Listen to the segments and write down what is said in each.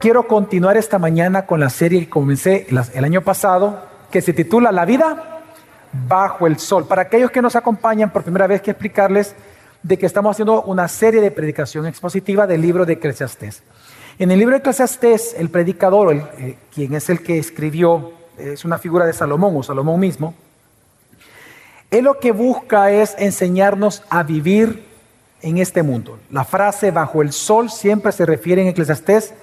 Quiero continuar esta mañana con la serie que comencé el año pasado, que se titula La vida bajo el sol. Para aquellos que nos acompañan por primera vez, que explicarles de que estamos haciendo una serie de predicación expositiva del libro de Eclesiastés. En el libro de Eclesiastés, el predicador, eh, quien es el que escribió, es una figura de Salomón o Salomón mismo, él lo que busca es enseñarnos a vivir en este mundo. La frase bajo el sol siempre se refiere en Eclesiastés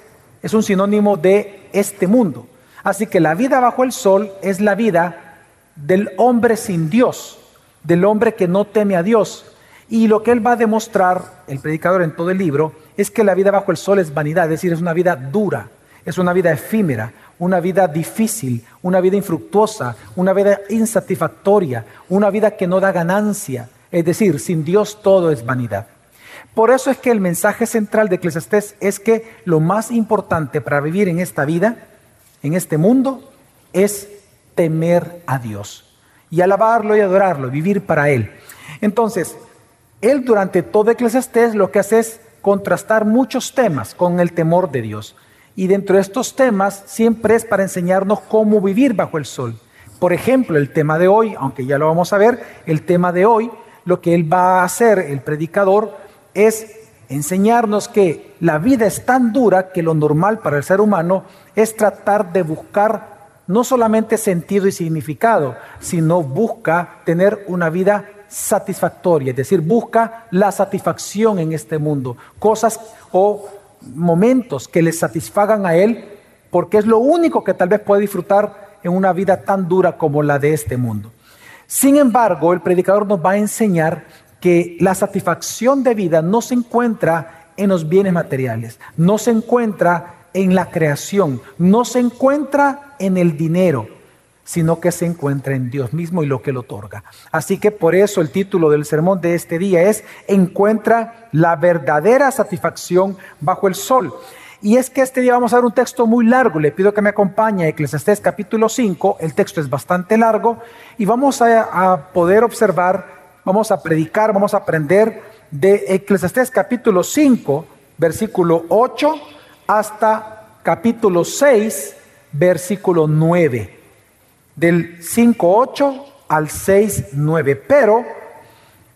es un sinónimo de este mundo. Así que la vida bajo el sol es la vida del hombre sin Dios, del hombre que no teme a Dios. Y lo que él va a demostrar, el predicador en todo el libro, es que la vida bajo el sol es vanidad, es decir, es una vida dura, es una vida efímera, una vida difícil, una vida infructuosa, una vida insatisfactoria, una vida que no da ganancia. Es decir, sin Dios todo es vanidad. Por eso es que el mensaje central de Eclesiastés es que lo más importante para vivir en esta vida, en este mundo, es temer a Dios y alabarlo y adorarlo, vivir para Él. Entonces, Él durante todo Eclesiastés lo que hace es contrastar muchos temas con el temor de Dios. Y dentro de estos temas siempre es para enseñarnos cómo vivir bajo el sol. Por ejemplo, el tema de hoy, aunque ya lo vamos a ver, el tema de hoy, lo que Él va a hacer, el predicador, es enseñarnos que la vida es tan dura que lo normal para el ser humano es tratar de buscar no solamente sentido y significado, sino busca tener una vida satisfactoria, es decir, busca la satisfacción en este mundo, cosas o momentos que le satisfagan a él, porque es lo único que tal vez puede disfrutar en una vida tan dura como la de este mundo. Sin embargo, el predicador nos va a enseñar que la satisfacción de vida no se encuentra en los bienes materiales, no se encuentra en la creación, no se encuentra en el dinero, sino que se encuentra en Dios mismo y lo que lo otorga. Así que por eso el título del sermón de este día es Encuentra la verdadera satisfacción bajo el sol. Y es que este día vamos a ver un texto muy largo. Le pido que me acompañe Eclesiastés capítulo 5. El texto es bastante largo y vamos a poder observar vamos a predicar, vamos a aprender de Eclesiastés capítulo 5, versículo 8 hasta capítulo 6, versículo 9. Del 5, 8 al 6, 9. Pero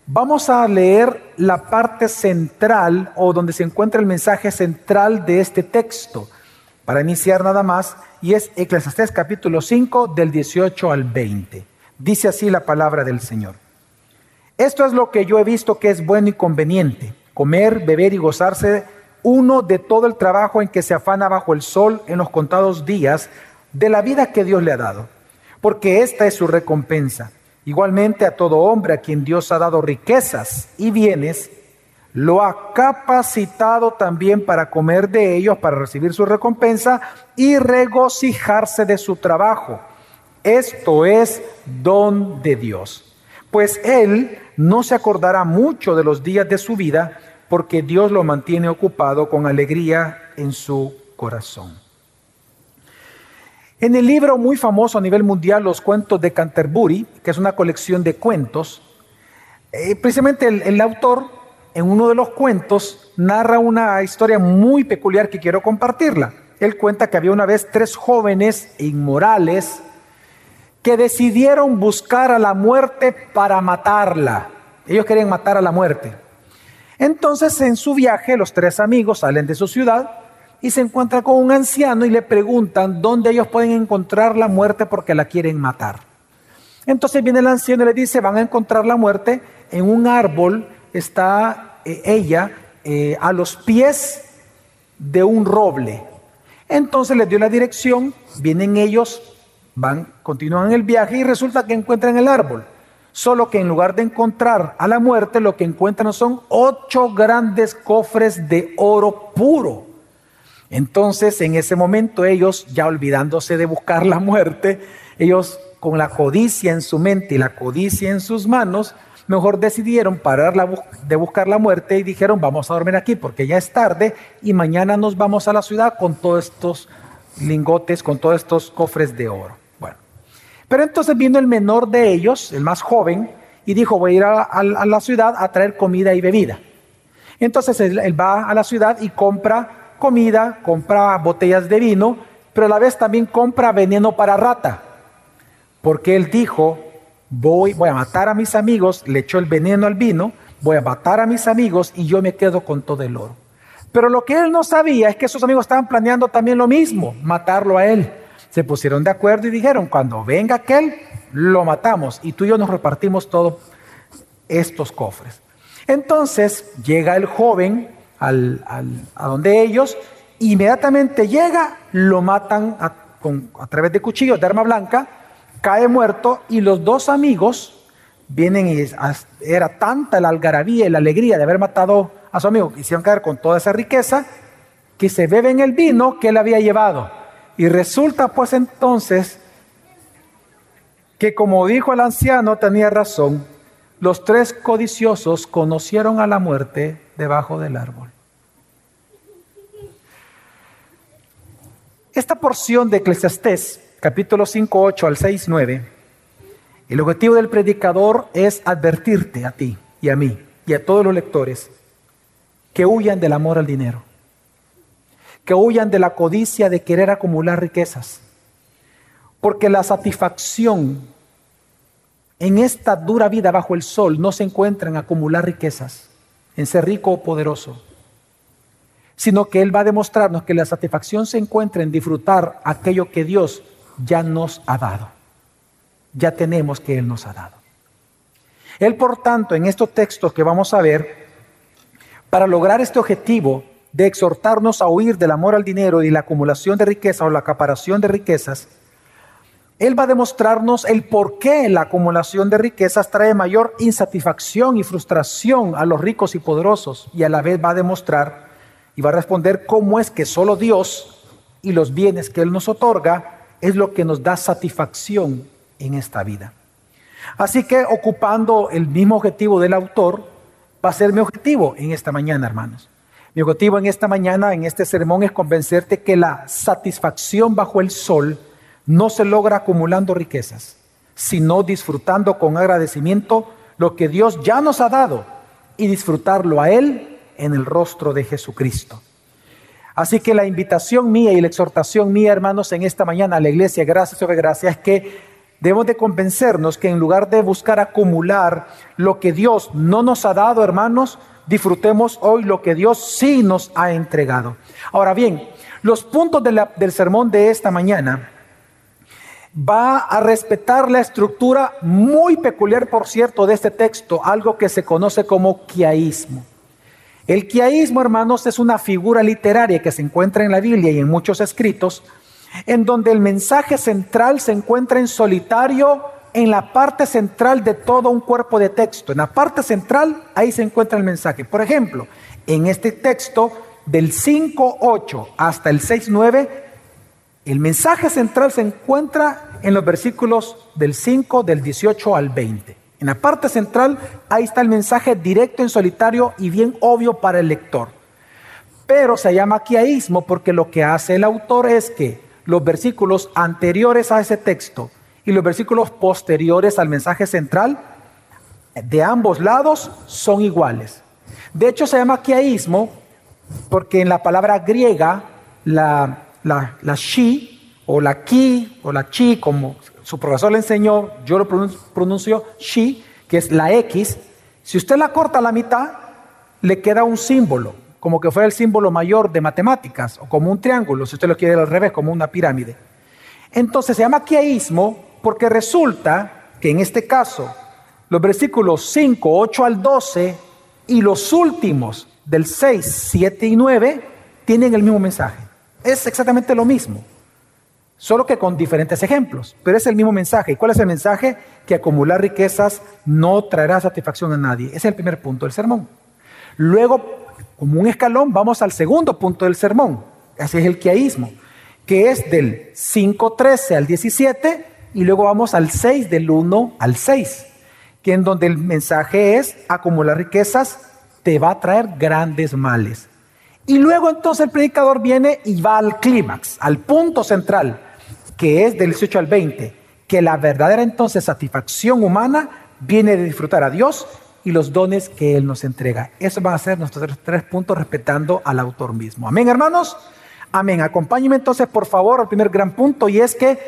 vamos a leer la parte central o donde se encuentra el mensaje central de este texto para iniciar nada más y es Eclesiastés capítulo 5 del 18 al 20. Dice así la palabra del Señor. Esto es lo que yo he visto que es bueno y conveniente, comer, beber y gozarse uno de todo el trabajo en que se afana bajo el sol en los contados días de la vida que Dios le ha dado, porque esta es su recompensa. Igualmente a todo hombre a quien Dios ha dado riquezas y bienes, lo ha capacitado también para comer de ellos, para recibir su recompensa y regocijarse de su trabajo. Esto es don de Dios pues él no se acordará mucho de los días de su vida, porque Dios lo mantiene ocupado con alegría en su corazón. En el libro muy famoso a nivel mundial, Los Cuentos de Canterbury, que es una colección de cuentos, eh, precisamente el, el autor en uno de los cuentos narra una historia muy peculiar que quiero compartirla. Él cuenta que había una vez tres jóvenes inmorales, que decidieron buscar a la muerte para matarla. Ellos querían matar a la muerte. Entonces en su viaje los tres amigos salen de su ciudad y se encuentran con un anciano y le preguntan dónde ellos pueden encontrar la muerte porque la quieren matar. Entonces viene el anciano y le dice, van a encontrar la muerte en un árbol, está eh, ella eh, a los pies de un roble. Entonces les dio la dirección, vienen ellos, Van, continúan el viaje y resulta que encuentran el árbol. Solo que en lugar de encontrar a la muerte, lo que encuentran son ocho grandes cofres de oro puro. Entonces, en ese momento, ellos, ya olvidándose de buscar la muerte, ellos con la codicia en su mente y la codicia en sus manos, mejor decidieron parar de buscar la muerte y dijeron, vamos a dormir aquí porque ya es tarde y mañana nos vamos a la ciudad con todos estos lingotes, con todos estos cofres de oro. Pero entonces vino el menor de ellos, el más joven, y dijo, voy a ir a, la ciudad a traer comida y bebida. Entonces él, va a la ciudad y compra comida, compra botellas de vino, pero a la vez también compra veneno para rata. Porque él dijo, voy, voy a matar a mis amigos, le echó el veneno al vino, voy a matar a mis amigos y yo me quedo con todo el oro. Pero lo que él no sabía es que sus amigos estaban planeando también lo mismo, matarlo a él. Se pusieron de acuerdo y dijeron, cuando venga aquel, lo matamos y tú y yo nos repartimos todos estos cofres. Entonces llega el joven al, a donde ellos, inmediatamente llega, lo matan a, a través de cuchillos de arma blanca, cae muerto y los dos amigos vienen y era tanta la algarabía y la alegría de haber matado a su amigo, quisieron caer con toda esa riqueza, que se beben el vino que él había llevado. Y resulta pues entonces que como dijo el anciano, tenía razón, los tres codiciosos conocieron a la muerte debajo del árbol. Esta porción de Eclesiastés, capítulo 5, 8 al 6, 9, el objetivo del predicador es advertirte a ti y a mí y a todos los lectores que huyan del amor al dinero, que huyan de la codicia de querer acumular riquezas, porque la satisfacción en esta dura vida bajo el sol no se encuentra en acumular riquezas, en ser rico o poderoso, sino que Él va a demostrarnos que la satisfacción se encuentra en disfrutar aquello que Dios ya nos ha dado. Ya tenemos que Él nos ha dado. Él, por tanto, en estos textos que vamos a ver, para lograr este objetivo de exhortarnos a huir del amor al dinero y la acumulación de riquezas o la acaparación de riquezas, Él va a demostrarnos el por qué la acumulación de riquezas trae mayor insatisfacción y frustración a los ricos y poderosos y a la vez va a demostrar y va a responder cómo es que solo Dios y los bienes que Él nos otorga es lo que nos da satisfacción en esta vida. Así que ocupando el mismo objetivo del autor, va a ser mi objetivo en esta mañana, hermanos. Mi objetivo en esta mañana, en este sermón, es convencerte que la satisfacción bajo el sol no se logra acumulando riquezas, sino disfrutando con agradecimiento lo que Dios ya nos ha dado y disfrutarlo a Él en el rostro de Jesucristo. Así que la invitación mía y la exhortación mía, hermanos, en esta mañana a la iglesia, gracias sobre gracia, es que Debemos de convencernos que en lugar de buscar acumular lo que Dios no nos ha dado, hermanos, disfrutemos hoy lo que Dios sí nos ha entregado. Ahora bien, los puntos del sermón de esta mañana va a respetar la estructura muy peculiar, por cierto, de este texto, algo que se conoce como quiaísmo. El quiaísmo, hermanos, es una figura literaria que se encuentra en la Biblia y en muchos escritos, en donde el mensaje central se encuentra en solitario en la parte central de todo un cuerpo de texto. En la parte central, ahí se encuentra el mensaje. Por ejemplo, en este texto del 5.8 hasta el 6.9, el mensaje central se encuentra en los versículos del 5, del 18 al 20. En la parte central, ahí está el mensaje directo en solitario y bien obvio para el lector. Pero se llama quiaísmo porque lo que hace el autor es que los versículos anteriores a ese texto y los versículos posteriores al mensaje central de ambos lados son iguales. De hecho, se llama quiaísmo porque en la palabra griega, la, la, la shi o la ki o la chi, como su profesor le enseñó, yo lo pronuncio shi, que es la X, si usted la corta a la mitad, le queda un símbolo como que fuera el símbolo mayor de matemáticas, o como un triángulo, si usted lo quiere al revés, como una pirámide. Entonces se llama quiaísmo porque resulta que en este caso los versículos 5, 8 al 12 y los últimos del 6, 7 y 9 tienen el mismo mensaje. Es exactamente lo mismo, solo que con diferentes ejemplos, pero es el mismo mensaje. ¿Y cuál es el mensaje? Que acumular riquezas no traerá satisfacción a nadie. Ese es el primer punto del sermón. Luego como un escalón, vamos al segundo punto del sermón. Así es el quiaísmo, que es del 5.13 al 17 y luego vamos al 6 del 1 al 6, que en donde el mensaje es acumular riquezas te va a traer grandes males. Y luego entonces el predicador viene y va al clímax, al punto central, que es del 18 al 20, que la verdadera entonces satisfacción humana viene de disfrutar a Dios y los dones que Él nos entrega. Eso van a ser nuestros tres puntos respetando al autor mismo. Amén, hermanos. Amén. Acompáñenme entonces, por favor, al primer gran punto y es que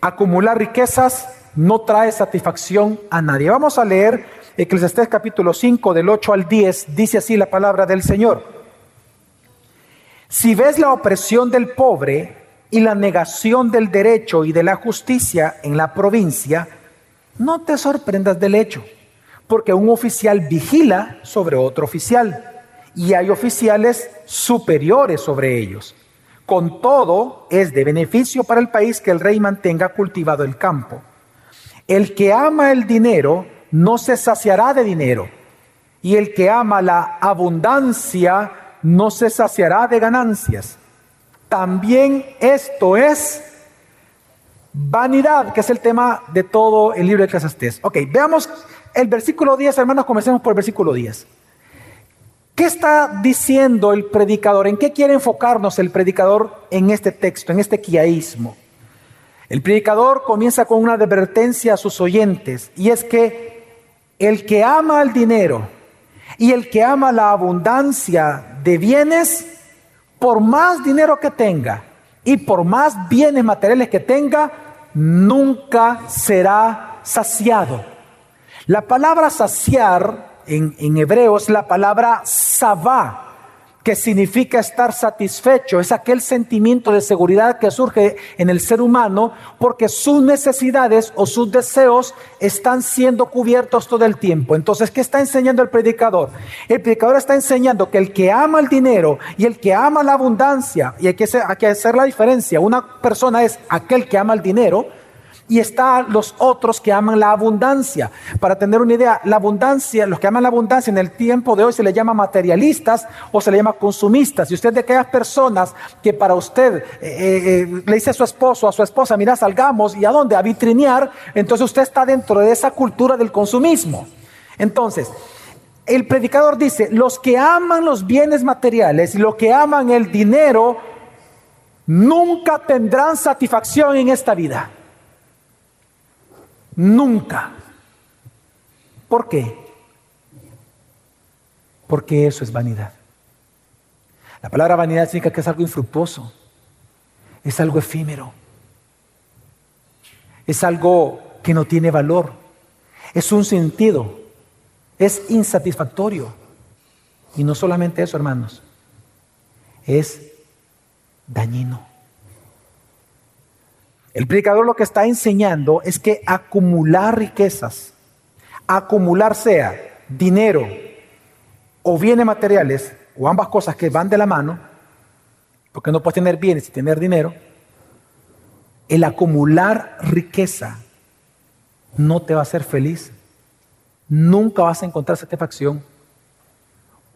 acumular riquezas no trae satisfacción a nadie. Vamos a leer Eclesiastés capítulo 5 del 8 al 10. Dice así la palabra del Señor. Si ves la opresión del pobre y la negación del derecho y de la justicia en la provincia, no te sorprendas del hecho porque un oficial vigila sobre otro oficial y hay oficiales superiores sobre ellos. Con todo, es de beneficio para el país que el rey mantenga cultivado el campo. El que ama el dinero no se saciará de dinero, y el que ama la abundancia no se saciará de ganancias. También esto es vanidad, que es el tema de todo el libro de Eclesiastés. Ok, veamos el versículo 10, hermanos, comencemos por el versículo 10. ¿Qué está diciendo el predicador? ¿En qué quiere enfocarnos el predicador en este texto, en este quiaísmo? El predicador comienza con una advertencia a sus oyentes y es que el que ama el dinero y el que ama la abundancia de bienes, por más dinero que tenga y por más bienes materiales que tenga, nunca será saciado. La palabra saciar en, hebreo es la palabra sabá, que significa estar satisfecho. Es aquel sentimiento de seguridad que surge en el ser humano porque sus necesidades o sus deseos están siendo cubiertos todo el tiempo. Entonces, ¿qué está enseñando el predicador? El predicador está enseñando que el que ama el dinero y el que ama la abundancia, y que hay que hacer la diferencia, una persona es aquel que ama el dinero, y están los otros que aman la abundancia. Para tener una idea, la abundancia, los que aman la abundancia en el tiempo de hoy se le llama materialistas o se le llama consumistas. Y usted de aquellas personas que para usted eh, eh, eh, le dice a su esposo, a su esposa, mira, salgamos y a dónde, a vitrinear, entonces usted está dentro de esa cultura del consumismo. Entonces, el predicador dice, los que aman los bienes materiales y los que aman el dinero, nunca tendrán satisfacción en esta vida. Nunca. ¿Por qué? Porque eso es vanidad. La palabra vanidad significa que es algo infructuoso, es algo efímero, es algo que no tiene valor, es un sentido, es insatisfactorio. Y no solamente eso, hermanos, es dañino. El predicador lo que está enseñando es que acumular riquezas, acumular sea dinero o bienes materiales, o ambas cosas que van de la mano, porque no puedes tener bienes y tener dinero, el acumular riqueza no te va a hacer feliz, nunca vas a encontrar satisfacción,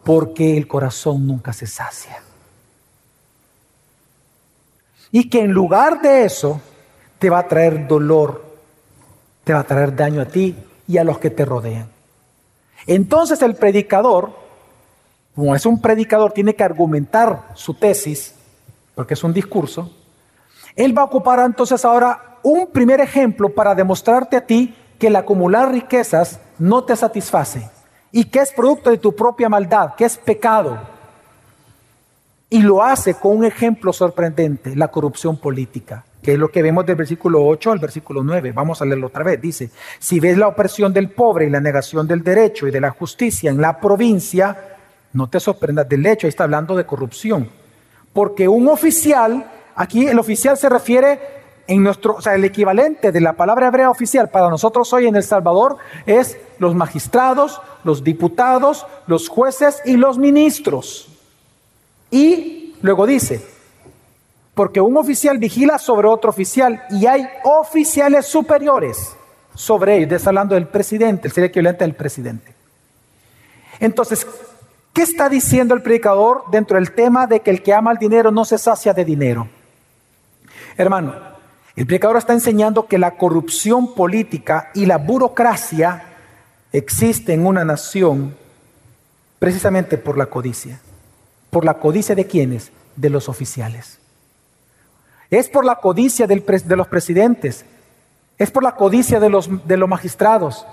porque el corazón nunca se sacia. Y que en lugar de eso, te va a traer dolor, te va a traer daño a ti y a los que te rodean. Entonces el predicador, como es un predicador, tiene que argumentar su tesis, porque es un discurso, él va a ocupar entonces ahora un primer ejemplo para demostrarte a ti que el acumular riquezas no te satisface y que es producto de tu propia maldad, que es pecado. Y lo hace con un ejemplo sorprendente, la corrupción política que es lo que vemos del versículo 8 al versículo 9. Vamos a leerlo otra vez. Dice, si ves la opresión del pobre y la negación del derecho y de la justicia en la provincia, no te sorprendas del hecho, ahí está hablando de corrupción. Porque un oficial, aquí el oficial se refiere en nuestro, o sea, el equivalente de la palabra hebrea oficial para nosotros hoy en El Salvador es los magistrados, los diputados, los jueces y los ministros. Y luego dice, porque un oficial vigila sobre otro oficial y hay oficiales superiores sobre ellos. Está hablando del presidente, el sería equivalente del presidente. Entonces, ¿qué está diciendo el predicador dentro del tema de que el que ama el dinero no se sacia de dinero? Hermano, el predicador está enseñando que la corrupción política y la burocracia existe en una nación precisamente por la codicia. ¿Por la codicia de quiénes? De los oficiales. Es por la codicia de los presidentes. Es por la codicia de los, de los magistrados.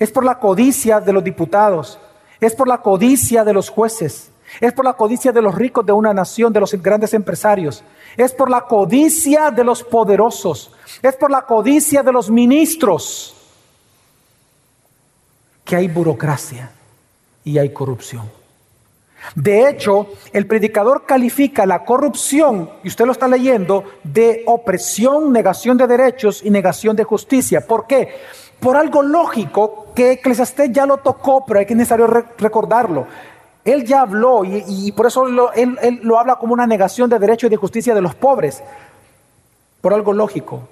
es por la codicia de los diputados, es por la codicia de los jueces, es por la codicia de los ricos de una nación, de los grandes empresarios, es por la codicia de los poderosos, es por la codicia de los ministros que hay burocracia y hay corrupción. De hecho, el predicador califica la corrupción, y usted lo está leyendo, de opresión, negación de derechos y negación de justicia. ¿Por qué? Por algo lógico que Eclesiastés ya lo tocó, pero hay que necesario recordarlo. Él ya habló y, por eso él, él lo habla como una negación de derechos y de justicia de los pobres, por algo lógico.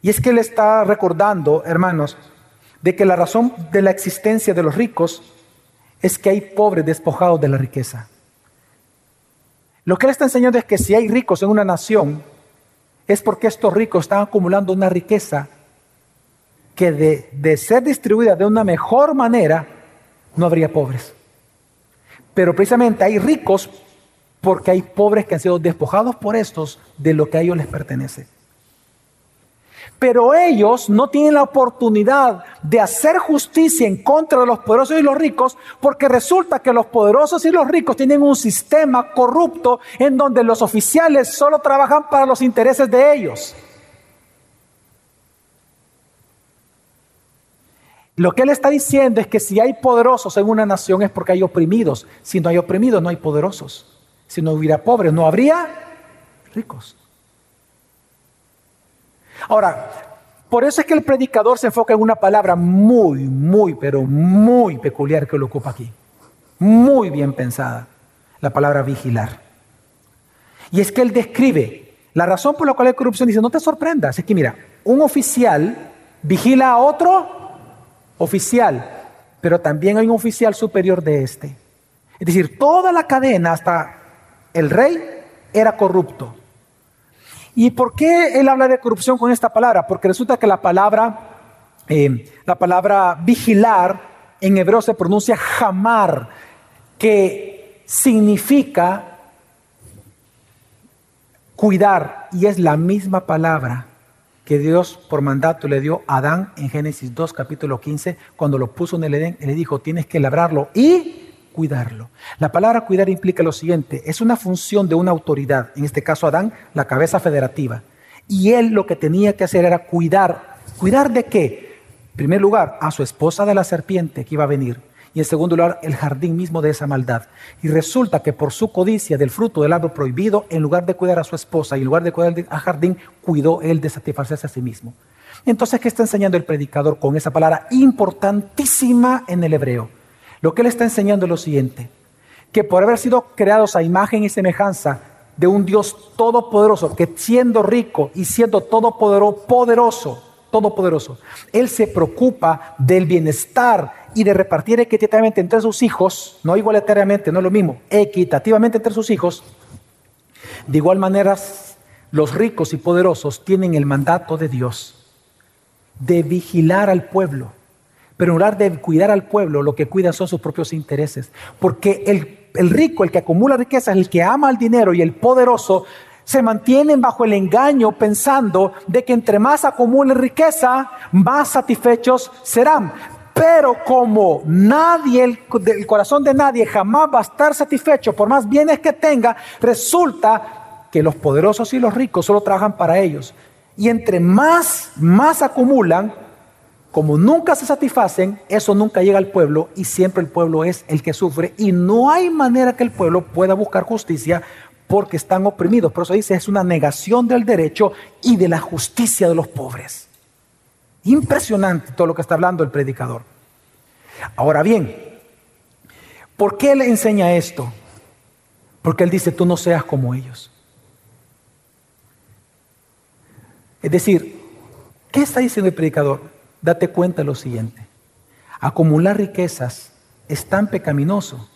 Y es que él está recordando, hermanos, de que la razón de la existencia de los ricos es que hay pobres despojados de la riqueza. Lo que él está enseñando es que si hay ricos en una nación, es porque estos ricos están acumulando una riqueza que de, ser distribuida de una mejor manera, no habría pobres. Pero precisamente hay ricos porque hay pobres que han sido despojados por estos de lo que a ellos les pertenece. Pero ellos no tienen la oportunidad de hacer justicia en contra de los poderosos y los ricos porque resulta que los poderosos y los ricos tienen un sistema corrupto en donde los oficiales solo trabajan para los intereses de ellos. Lo que él está diciendo es que si hay poderosos en una nación es porque hay oprimidos. Si no hay oprimidos, no hay poderosos. Si no hubiera pobres, no habría ricos. Ahora, por eso es que el predicador se enfoca en una palabra muy, muy, pero muy peculiar que lo ocupa aquí. Muy bien pensada. La palabra vigilar. Y es que él describe la razón por la cual hay corrupción. Dice, no te sorprendas. Es que mira, un oficial vigila a otro oficial, pero también hay un oficial superior de este. Es decir, toda la cadena hasta el rey era corrupto. ¿Y por qué él habla de corrupción con esta palabra? Porque resulta que la palabra, eh, la palabra vigilar en hebreo se pronuncia jamar, que significa cuidar, y es la misma palabra que Dios por mandato le dio a Adán en Génesis 2, capítulo 15, cuando lo puso en el Edén, le dijo, tienes que labrarlo y cuidarlo. La palabra cuidar implica lo siguiente, es una función de una autoridad, en este caso Adán, la cabeza federativa. Y él lo que tenía que hacer era cuidar. ¿Cuidar de qué? En primer lugar, a su esposa de la serpiente que iba a venir. Y en segundo lugar, el jardín mismo de esa maldad. Y resulta que por su codicia del fruto del árbol prohibido, en lugar de cuidar a su esposa y en lugar de cuidar al jardín, cuidó él de satisfacerse a sí mismo. Entonces, ¿qué está enseñando el predicador con esa palabra importantísima en el hebreo? Lo que él está enseñando es lo siguiente, que por haber sido creados a imagen y semejanza de un Dios todopoderoso, que siendo rico y siendo todopoderoso, todopoderoso, él se preocupa del bienestar y de repartir equitativamente entre sus hijos, no igualitariamente, no es lo mismo, equitativamente entre sus hijos. De igual manera, los ricos y poderosos tienen el mandato de Dios de vigilar al pueblo pero en lugar de cuidar al pueblo, lo que cuida son sus propios intereses. Porque el, rico, el que acumula riquezas, el que ama el dinero y el poderoso, se mantienen bajo el engaño pensando de que entre más acumulen riqueza, más satisfechos serán. Pero como nadie, el, el, corazón de nadie jamás va a estar satisfecho por más bienes que tenga, resulta que los poderosos y los ricos solo trabajan para ellos. Y entre más, más acumulan, como nunca se satisfacen, eso nunca llega al pueblo y siempre el pueblo es el que sufre y no hay manera que el pueblo pueda buscar justicia porque están oprimidos. Por eso dice, es una negación del derecho y de la justicia de los pobres. Impresionante todo lo que está hablando el predicador. Ahora bien, ¿por qué le enseña esto? Porque él dice, tú no seas como ellos. Es decir, ¿qué está diciendo el predicador? Date cuenta lo siguiente. Acumular riquezas es tan pecaminoso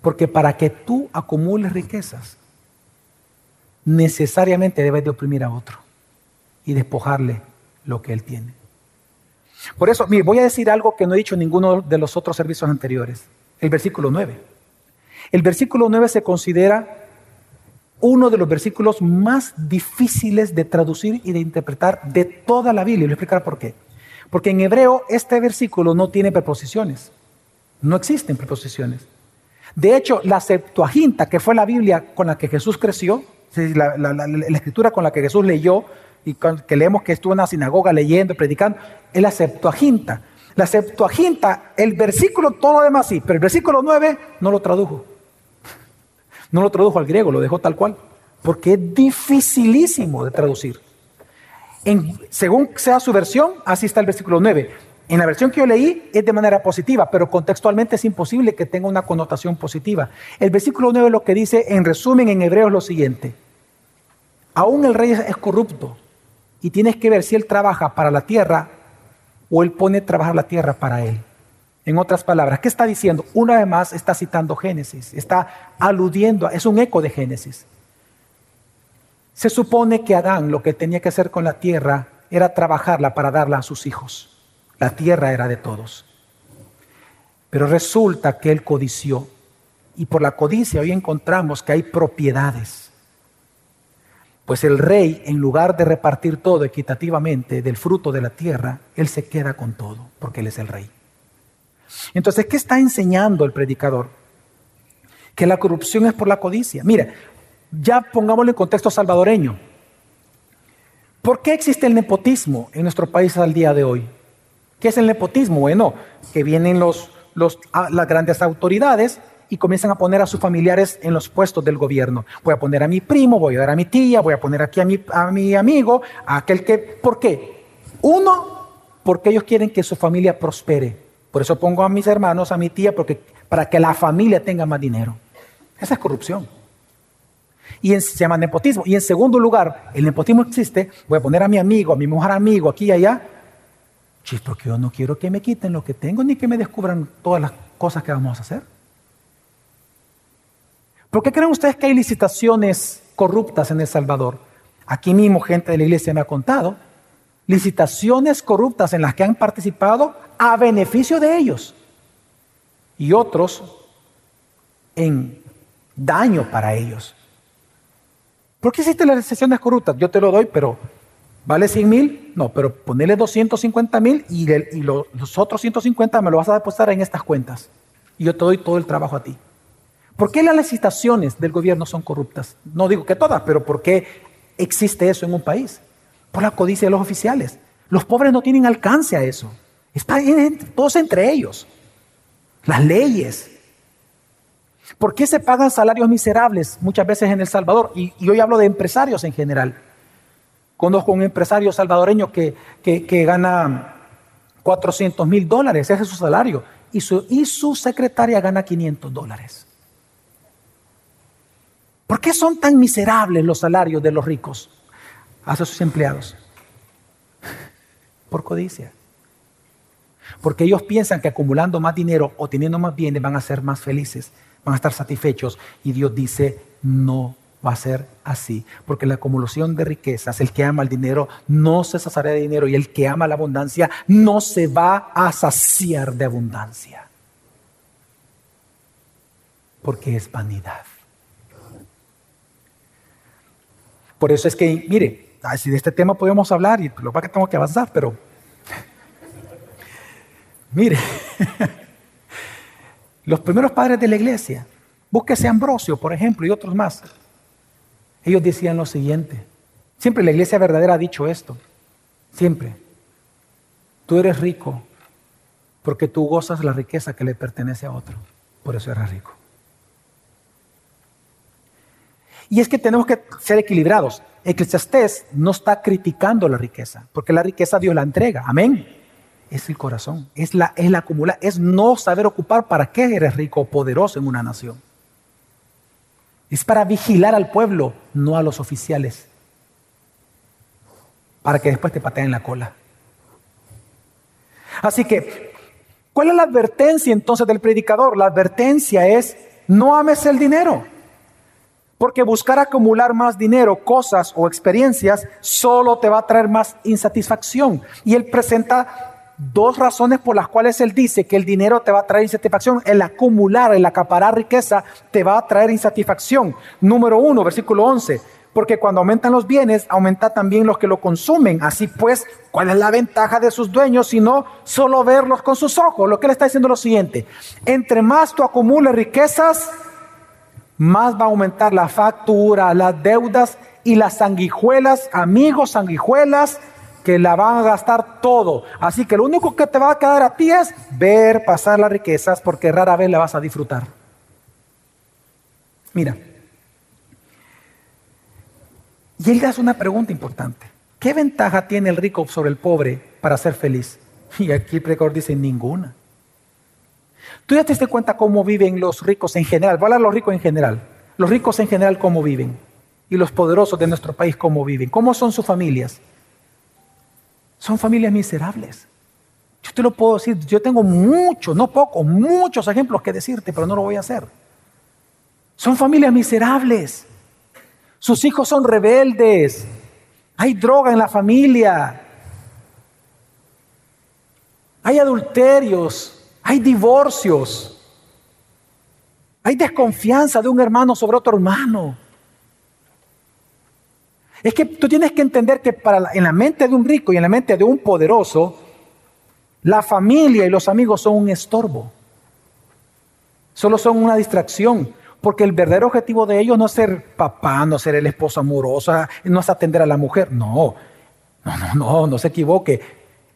porque para que tú acumules riquezas, necesariamente debes de oprimir a otro y despojarle lo que él tiene. Por eso, mire, voy a decir algo que no he dicho en ninguno de los otros servicios anteriores. El versículo 9. El versículo 9 se considera uno de los versículos más difíciles de traducir y de interpretar de toda la Biblia. Y voy a explicar por qué. Porque en hebreo este versículo no tiene preposiciones. No existen preposiciones. De hecho, la Septuaginta, que fue la Biblia con la que Jesús creció, la, la escritura con la que Jesús leyó, y que leemos que estuvo en la sinagoga leyendo, predicando, es la Septuaginta. La Septuaginta, el versículo, todo lo demás sí, pero el versículo 9 no lo tradujo. No lo tradujo al griego, lo dejó tal cual, porque es dificilísimo de traducir. Según sea su versión, así está el versículo 9. En la versión que yo leí es de manera positiva, pero contextualmente es imposible que tenga una connotación positiva. El versículo 9 lo que dice, en resumen, en hebreo es lo siguiente. Aún el rey es corrupto y tienes que ver si él trabaja para la tierra o él pone a trabajar la tierra para él. En otras palabras, ¿qué está diciendo? Una vez más está citando Génesis, está aludiendo, es un eco de Génesis. Se supone que Adán lo que tenía que hacer con la tierra era trabajarla para darla a sus hijos. La tierra era de todos. Pero resulta que él codició. Y por la codicia hoy encontramos que hay propiedades. Pues el rey, en lugar de repartir todo equitativamente del fruto de la tierra, él se queda con todo, porque él es el rey. Entonces, ¿qué está enseñando el predicador? Que la corrupción es por la codicia. Mira, ya pongámoslo en contexto salvadoreño. ¿Por qué existe el nepotismo en nuestro país al día de hoy? ¿Qué es el nepotismo? Bueno, que vienen los, los, las grandes autoridades y comienzan a poner a sus familiares en los puestos del gobierno. Voy a poner a mi primo, voy a dar a mi tía, voy a poner aquí a mi, a mi amigo, a aquel que... ¿Por qué? Uno, porque ellos quieren que su familia prospere. Por eso pongo a mis hermanos, a mi tía, porque, para que la familia tenga más dinero. Esa es corrupción. Y se llama nepotismo. Y en segundo lugar, el nepotismo existe. Voy a poner a mi amigo, a mi mujer amigo, aquí y allá, Chis, porque yo no quiero que me quiten lo que tengo ni que me descubran todas las cosas que vamos a hacer. ¿Por qué creen ustedes que hay licitaciones corruptas en El Salvador? Aquí mismo gente de la iglesia me ha contado licitaciones corruptas en las que han participado a beneficio de ellos y otros en daño para ellos. ¿Por qué existen las licitaciones corruptas? Yo te lo doy, pero ¿Vale 100 mil? No, pero ponele 250 mil y, los otros 150 me lo vas a depositar en estas cuentas. Y yo te doy todo el trabajo a ti. ¿Por qué las licitaciones del gobierno son corruptas? No digo que todas, pero ¿por qué existe eso en un país? Por la codicia de los oficiales. Los pobres no tienen alcance a eso. Está todos entre ellos. Las leyes. ¿Por qué se pagan salarios miserables muchas veces en El Salvador? Y, hoy hablo de empresarios en general. Conozco un empresario salvadoreño que, gana 400 mil dólares, ese es su salario, y su, y su secretaria gana 500 dólares. ¿Por qué son tan miserables los salarios de los ricos hacia sus empleados? Por codicia. Porque ellos piensan que acumulando más dinero o teniendo más bienes van a ser más felices, van a estar satisfechos. Y Dios dice, no va a ser así, porque la acumulación de riquezas, el que ama el dinero no se saciará de dinero y el que ama la abundancia no se va a saciar de abundancia, porque es vanidad. Por eso es que, mire, si de este tema podemos hablar, y lo que tengo que avanzar, pero mire, los primeros padres de la iglesia, búsquese Ambrosio, por ejemplo, y otros más. Ellos decían lo siguiente. Siempre la iglesia verdadera ha dicho esto. Siempre. Tú eres rico porque tú gozas la riqueza que le pertenece a otro. Por eso eres rico. Y es que tenemos que ser equilibrados. Eclesiastés no está criticando la riqueza, porque la riqueza Dios la entrega. Amén. Es el corazón, es la, es la acumular, es no saber ocupar para qué eres rico o poderoso en una nación. Es para vigilar al pueblo, no a los oficiales. Para que después te pateen la cola. Así que, ¿cuál es la advertencia entonces del predicador? La advertencia es, no ames el dinero. Porque buscar acumular más dinero, cosas o experiencias solo te va a traer más insatisfacción. Y él presenta dos razones por las cuales él dice que el dinero te va a traer insatisfacción. El acumular, el acaparar riqueza te va a traer insatisfacción. Número uno, versículo 11. porque cuando aumentan los bienes, aumenta también los que lo consumen. Así pues, ¿cuál es la ventaja de sus dueños sino solo verlos con sus ojos? Lo que le está diciendo es lo siguiente, entre más tú acumules riquezas, más va a aumentar la factura, las deudas y las sanguijuelas, amigos sanguijuelas, que la van a gastar todo. Así que lo único que te va a quedar a ti es ver pasar las riquezas porque rara vez la vas a disfrutar. Mira, y él hace una pregunta importante. ¿Qué ventaja tiene el rico sobre el pobre para ser feliz? Y aquí el predicador dice, ninguna. Tú ya te diste cuenta cómo viven los ricos en general. Voy a hablar de los ricos en general. Los ricos en general cómo viven. Y los poderosos de nuestro país cómo viven. ¿Cómo son sus familias? Son familias miserables. Yo te lo puedo decir. Yo tengo muchos, no pocos, muchos ejemplos que decirte, pero no lo voy a hacer. Son familias miserables. Sus hijos son rebeldes. Hay droga en la familia. Hay adulterios. Hay divorcios. Hay desconfianza de un hermano sobre otro hermano. Es que tú tienes que entender que para en la mente de un rico y en la mente de un poderoso, la familia y los amigos son un estorbo. Solo son una distracción. Porque el verdadero objetivo de ellos no es ser papá, no ser el esposo amoroso, no es atender a la mujer. No, no, no, no, no se equivoque.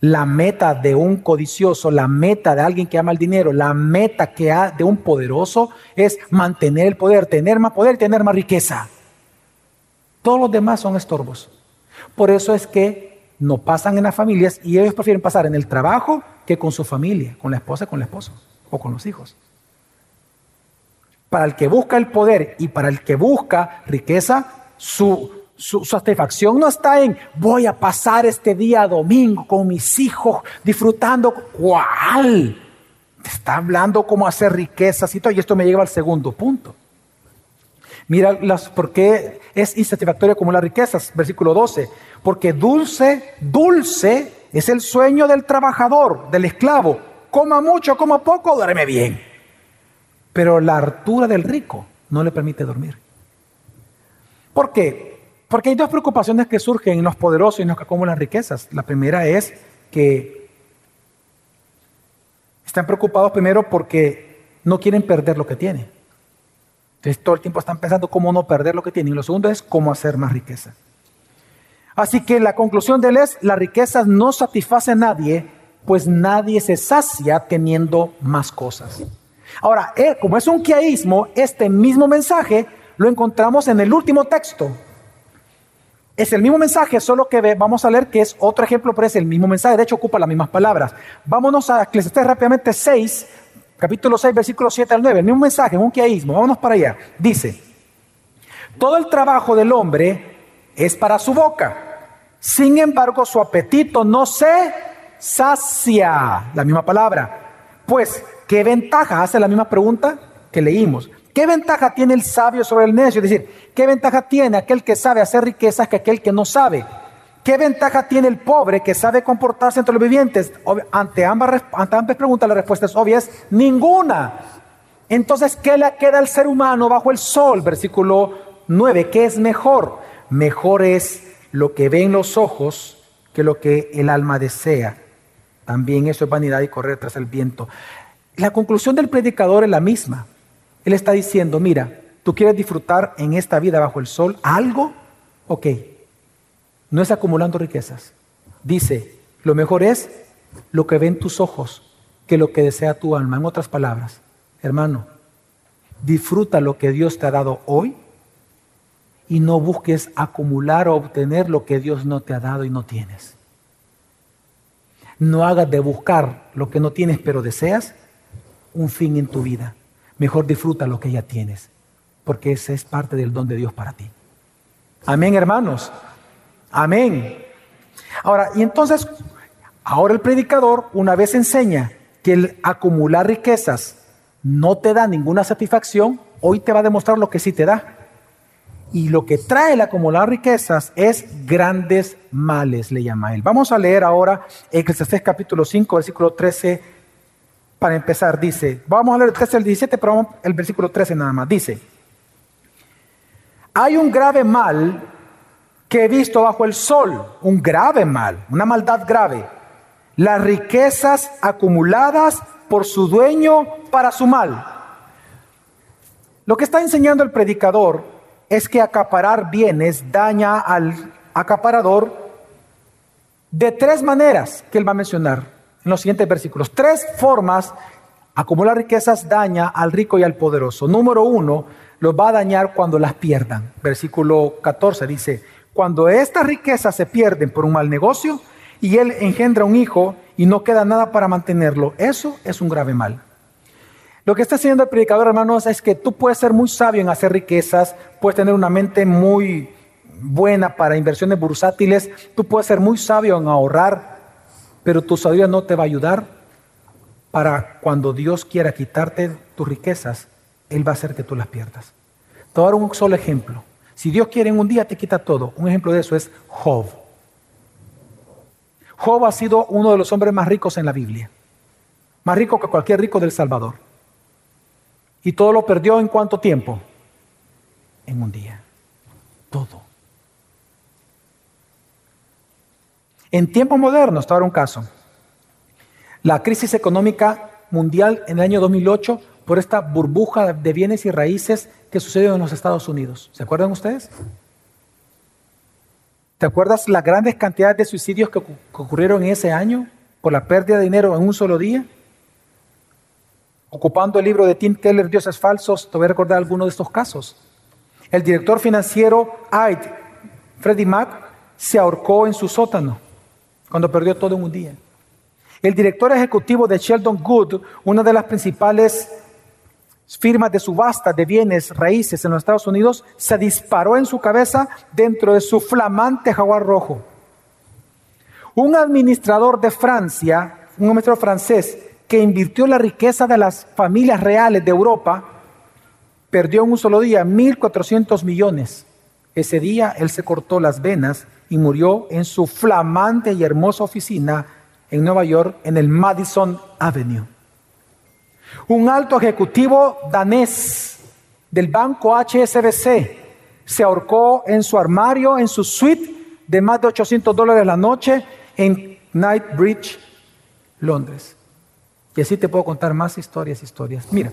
La meta de un codicioso, la meta de alguien que ama el dinero, la meta que ha de un poderoso es mantener el poder, tener más poder, tener más riqueza. Todos los demás son estorbos. Por eso es que no pasan en las familias y ellos prefieren pasar en el trabajo que con su familia, con la esposa, con el esposo o con los hijos. Para el que busca el poder y para el que busca riqueza, su, satisfacción no está en voy a pasar este día domingo con mis hijos disfrutando. ¿Cuál? Está hablando cómo hacer riquezas y todo. Y esto me lleva al segundo punto. Mira las, por qué es insatisfactoria como las riquezas. Versículo 12. Porque dulce, dulce es el sueño del trabajador, del esclavo. Coma mucho, coma poco, duerme bien. Pero la hartura del rico no le permite dormir. ¿Por qué? Porque hay dos preocupaciones que surgen en los poderosos y en los que acumulan riquezas. La primera es que están preocupados primero porque no quieren perder lo que tienen. Entonces todo el tiempo están pensando cómo no perder lo que tienen. Y lo segundo es cómo hacer más riqueza. Así que la conclusión de él es, la riqueza no satisface a nadie, pues nadie se sacia teniendo más cosas. Ahora, como es un quiaísmo, este mismo mensaje lo encontramos en el último texto. Es el mismo mensaje, solo que vamos a leer que es otro ejemplo, pero es el mismo mensaje. De hecho, ocupa las mismas palabras. Vámonos a Eclesiastés rápidamente 6, capítulo 6, versículo 7 al 9. El mismo mensaje, un quiaísmo. Vámonos para allá. Dice, todo el trabajo del hombre es para su boca. Sin embargo, su apetito no se sacia. La misma palabra. Pues ¿Qué ventaja? Hace la misma pregunta que leímos. ¿Qué ventaja tiene el sabio sobre el necio? Es decir, ¿qué ventaja tiene aquel que sabe hacer riquezas que aquel que no sabe? ¿Qué ventaja tiene el pobre que sabe comportarse entre los vivientes? Ante ambas, ante ambas preguntas la respuesta es obvia, ninguna. Entonces, ¿qué le queda al ser humano bajo el sol? Versículo 9, ¿qué es mejor? Mejor es lo que ven los ojos que lo que el alma desea. También eso es vanidad y correr tras el viento. La conclusión del predicador es la misma. Él está diciendo, mira, tú quieres disfrutar en esta vida bajo el sol algo, ok, no es acumulando riquezas. Dice, lo mejor es lo que ven tus ojos que lo que desea tu alma. En otras palabras, hermano, disfruta lo que Dios te ha dado hoy y no busques acumular o obtener lo que Dios no te ha dado y no tienes. No hagas de buscar lo que no tienes pero deseas un fin en tu vida. Mejor disfruta lo que ya tienes, porque ese es parte del don de Dios para ti. Amén, hermanos. Amén. Ahora, y entonces, ahora el predicador una vez enseña que el acumular riquezas no te da ninguna satisfacción, hoy te va a demostrar lo que sí te da. Y lo que trae el acumular riquezas es grandes males, le llama él. Vamos a leer ahora Eclesiastés capítulo 5, versículo 13 para empezar, dice, vamos a leer el 13 al 17, pero vamos el versículo 13 nada más. Dice, hay un grave mal que he visto bajo el sol, un grave mal, una maldad grave. Las riquezas acumuladas por su dueño para su mal. Lo que está enseñando el predicador es que acaparar bienes daña al acaparador de tres maneras que él va a mencionar en los siguientes versículos. Tres formas acumular riquezas daña al rico y al poderoso. Número uno, los va a dañar cuando las pierdan. Versículo 14 dice, cuando estas riquezas se pierden por un mal negocio y él engendra un hijo y no queda nada para mantenerlo, eso es un grave mal. Lo que está haciendo el predicador, hermanos, es que tú puedes ser muy sabio en hacer riquezas, puedes tener una mente muy buena para inversiones bursátiles, tú puedes ser muy sabio en ahorrar, pero tu sabiduría no te va a ayudar para cuando Dios quiera quitarte tus riquezas, Él va a hacer que tú las pierdas. Te voy a dar un solo ejemplo. Si Dios quiere en un día te quita todo. Un ejemplo de eso es Job. Job ha sido uno de los hombres más ricos en la Biblia. Más rico que cualquier rico del Salvador. Y todo lo perdió en cuánto tiempo? En un día. Todo. En tiempos modernos, te voy un caso. La crisis económica mundial en el año 2008 por esta burbuja de bienes y raíces que sucedió en los Estados Unidos. ¿Se acuerdan ustedes? ¿Te acuerdas las grandes cantidades de suicidios que, ocurrieron en ese año por la pérdida de dinero en un solo día? Ocupando el libro de Tim Keller, Dioses Falsos, te voy a recordar algunos de estos casos. El director financiero Ide, Freddie Mac, se ahorcó en su sótano cuando perdió todo en un día. El director ejecutivo de Sheldon Good, una de las principales firmas de subasta de bienes raíces en los Estados Unidos, se disparó en su cabeza dentro de su flamante jaguar rojo. Un administrador de Francia, un administrador francés, que invirtió la riqueza de las familias reales de Europa, perdió en un solo día 1.400 millones. Ese día él se cortó las venas y murió en su flamante y hermosa oficina en Nueva York, en el Madison Avenue. Un alto ejecutivo danés del banco HSBC se ahorcó en su armario, en su suite de más de 800 dólares la noche en Knightsbridge, Londres. Y así te puedo contar más historias, historias. Mira,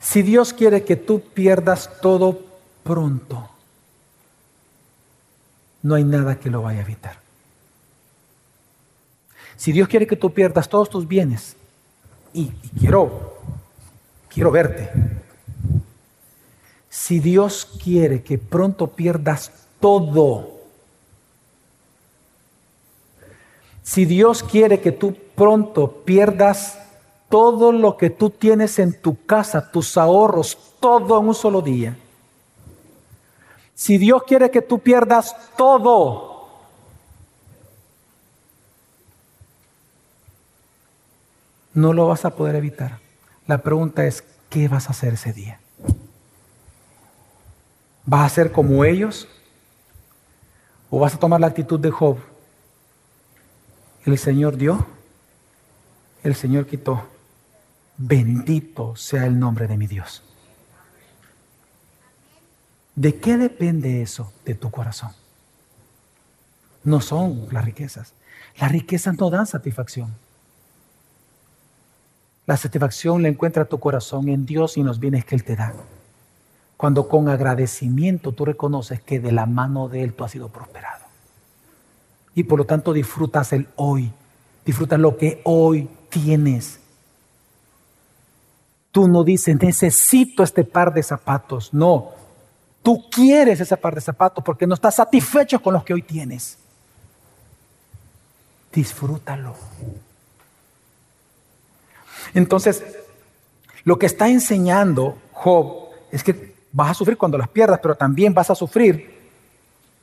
si Dios quiere que tú pierdas todo pronto, no hay nada que lo vaya a evitar. Si Dios quiere que tú pierdas todos tus bienes, y, quiero, quiero verte. Si Dios quiere que pronto pierdas todo, si Dios quiere que tú pronto pierdas todo lo que tú tienes en tu casa, tus ahorros, todo en un solo día. Si Dios quiere que tú pierdas todo, no lo vas a poder evitar. La pregunta es, ¿qué vas a hacer ese día? ¿Vas a ser como ellos? ¿O vas a tomar la actitud de Job? El Señor dio, el Señor quitó. Bendito sea el nombre de mi Dios. ¿De qué depende eso de tu corazón? No son las riquezas. Las riquezas no dan satisfacción. La satisfacción la encuentra tu corazón en Dios y en los bienes que Él te da. Cuando con agradecimiento tú reconoces que de la mano de Él tú has sido prosperado. Y por lo tanto disfrutas el hoy. Disfrutas lo que hoy tienes. Tú no dices, necesito este par de zapatos. No, tú quieres ese par de zapatos porque no estás satisfecho con los que hoy tienes. Disfrútalo. Entonces, lo que está enseñando Job es que vas a sufrir cuando las pierdas, pero también vas a sufrir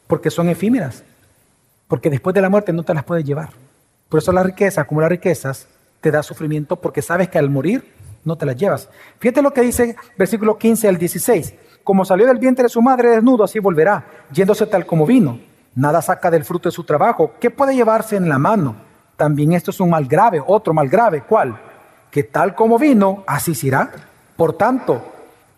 porque son efímeras, porque después de la muerte no te las puedes llevar. Por eso la riqueza, como las riquezas, te da sufrimiento porque sabes que al morir no te las llevas. Fíjate lo que dice versículo 15 al 16. Como salió del vientre de su madre desnudo, así volverá, yéndose tal como vino. Nada saca del fruto de su trabajo. ¿Qué puede llevarse en la mano? También esto es un mal grave, otro mal grave. ¿Cuál? Que tal como vino, así será. Por tanto,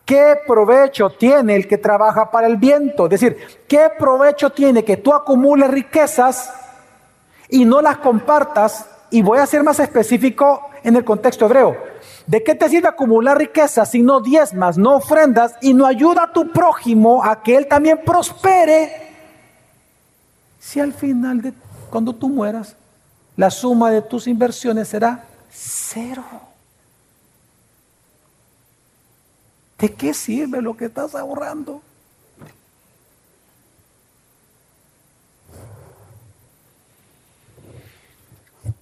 ¿qué provecho tiene el que trabaja para el viento? Es decir, ¿qué provecho tiene que tú acumules riquezas y no las compartas? Y voy a ser más específico en el contexto hebreo. ¿De qué te sirve acumular riquezas si no diezmas, no ofrendas y no ayuda a tu prójimo a que él también prospere? Si al final de cuando tú mueras, la suma de tus inversiones será cero. ¿De qué sirve lo que estás ahorrando?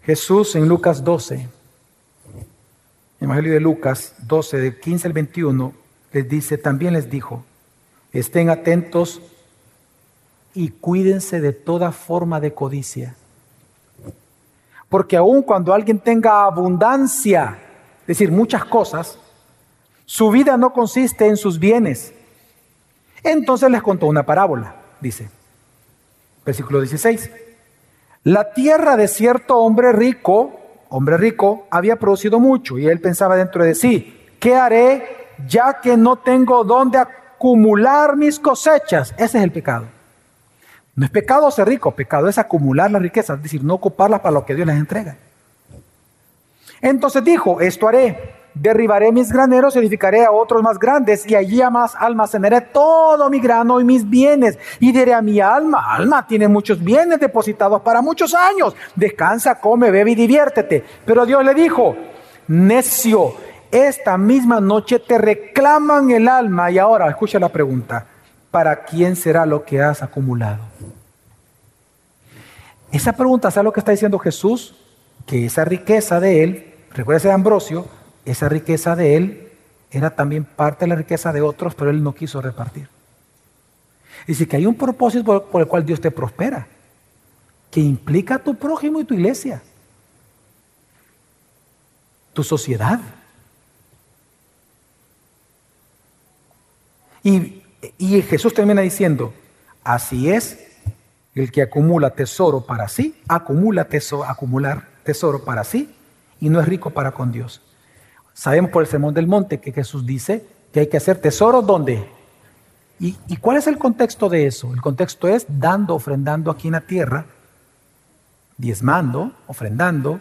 Jesús en Lucas 12, Evangelio de Lucas 12, del 15 al 21, les dice, también les dijo, estén atentos y cuídense de toda forma de codicia. Porque aun cuando alguien tenga abundancia, es decir, muchas cosas, su vida no consiste en sus bienes. Entonces les contó una parábola, dice, versículo 16. La tierra de cierto hombre rico, hombre rico, había producido mucho y él pensaba dentro de sí, ¿qué haré ya que no tengo dónde acumular mis cosechas? Ese es el pecado. No es pecado ser rico, pecado es acumular la riqueza, es decir, no ocuparlas para lo que Dios les entrega. Entonces dijo, esto haré, derribaré mis graneros, edificaré a otros más grandes y allí más almacenaré todo mi grano y mis bienes. Y diré a mi alma, alma, tiene muchos bienes depositados para muchos años. Descansa, come, bebe y diviértete. Pero Dios le dijo, necio, esta misma noche te reclaman el alma. Y ahora, escucha la pregunta, ¿para quién será lo que has acumulado? Esa pregunta, ¿sabe lo que está diciendo Jesús? Que esa riqueza de él, recuerda de Ambrosio, esa riqueza de él era también parte de la riqueza de otros, pero él no quiso repartir. Dice que hay un propósito por, el cual Dios te prospera, que implica a tu prójimo y tu iglesia, tu sociedad. Y, y Jesús termina diciendo, así es el que acumula tesoro para sí, acumula tesoro, acumular tesoro para sí y no es rico para con Dios. Sabemos por el sermón del monte que Jesús dice que hay que hacer tesoro ¿dónde? ¿Y, ¿Y cuál es el contexto de eso? El contexto es dando, ofrendando aquí en la tierra, diezmando, ofrendando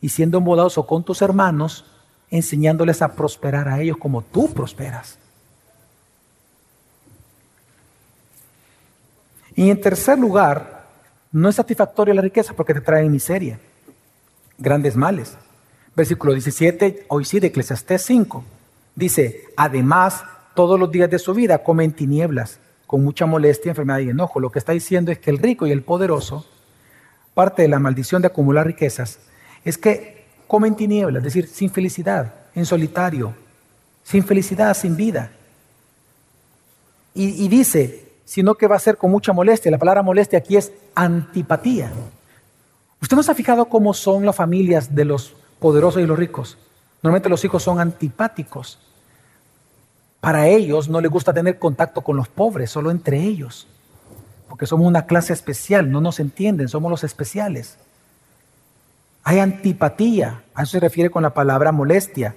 y siendo bondadoso con tus hermanos, enseñándoles a prosperar a ellos como tú prosperas. Y en tercer lugar, no es satisfactoria la riqueza porque te trae miseria, grandes males. Versículo 17, hoy sí, de Eclesiastés 5. Dice, además, todos los días de su vida comen tinieblas, con mucha molestia, enfermedad y enojo. Lo que está diciendo es que el rico y el poderoso, parte de la maldición de acumular riquezas, es que comen tinieblas, es decir, sin felicidad, en solitario, sin felicidad, sin vida. Y dice, sino que va a ser con mucha molestia. La palabra molestia aquí es antipatía. ¿Usted no se ha fijado cómo son las familias de los poderosos y los ricos. Normalmente los hijos son antipáticos. Para ellos no les gusta tener contacto con los pobres, solo entre ellos. Porque somos una clase especial, no nos entienden, somos los especiales. Hay antipatía, a eso se refiere con la palabra molestia.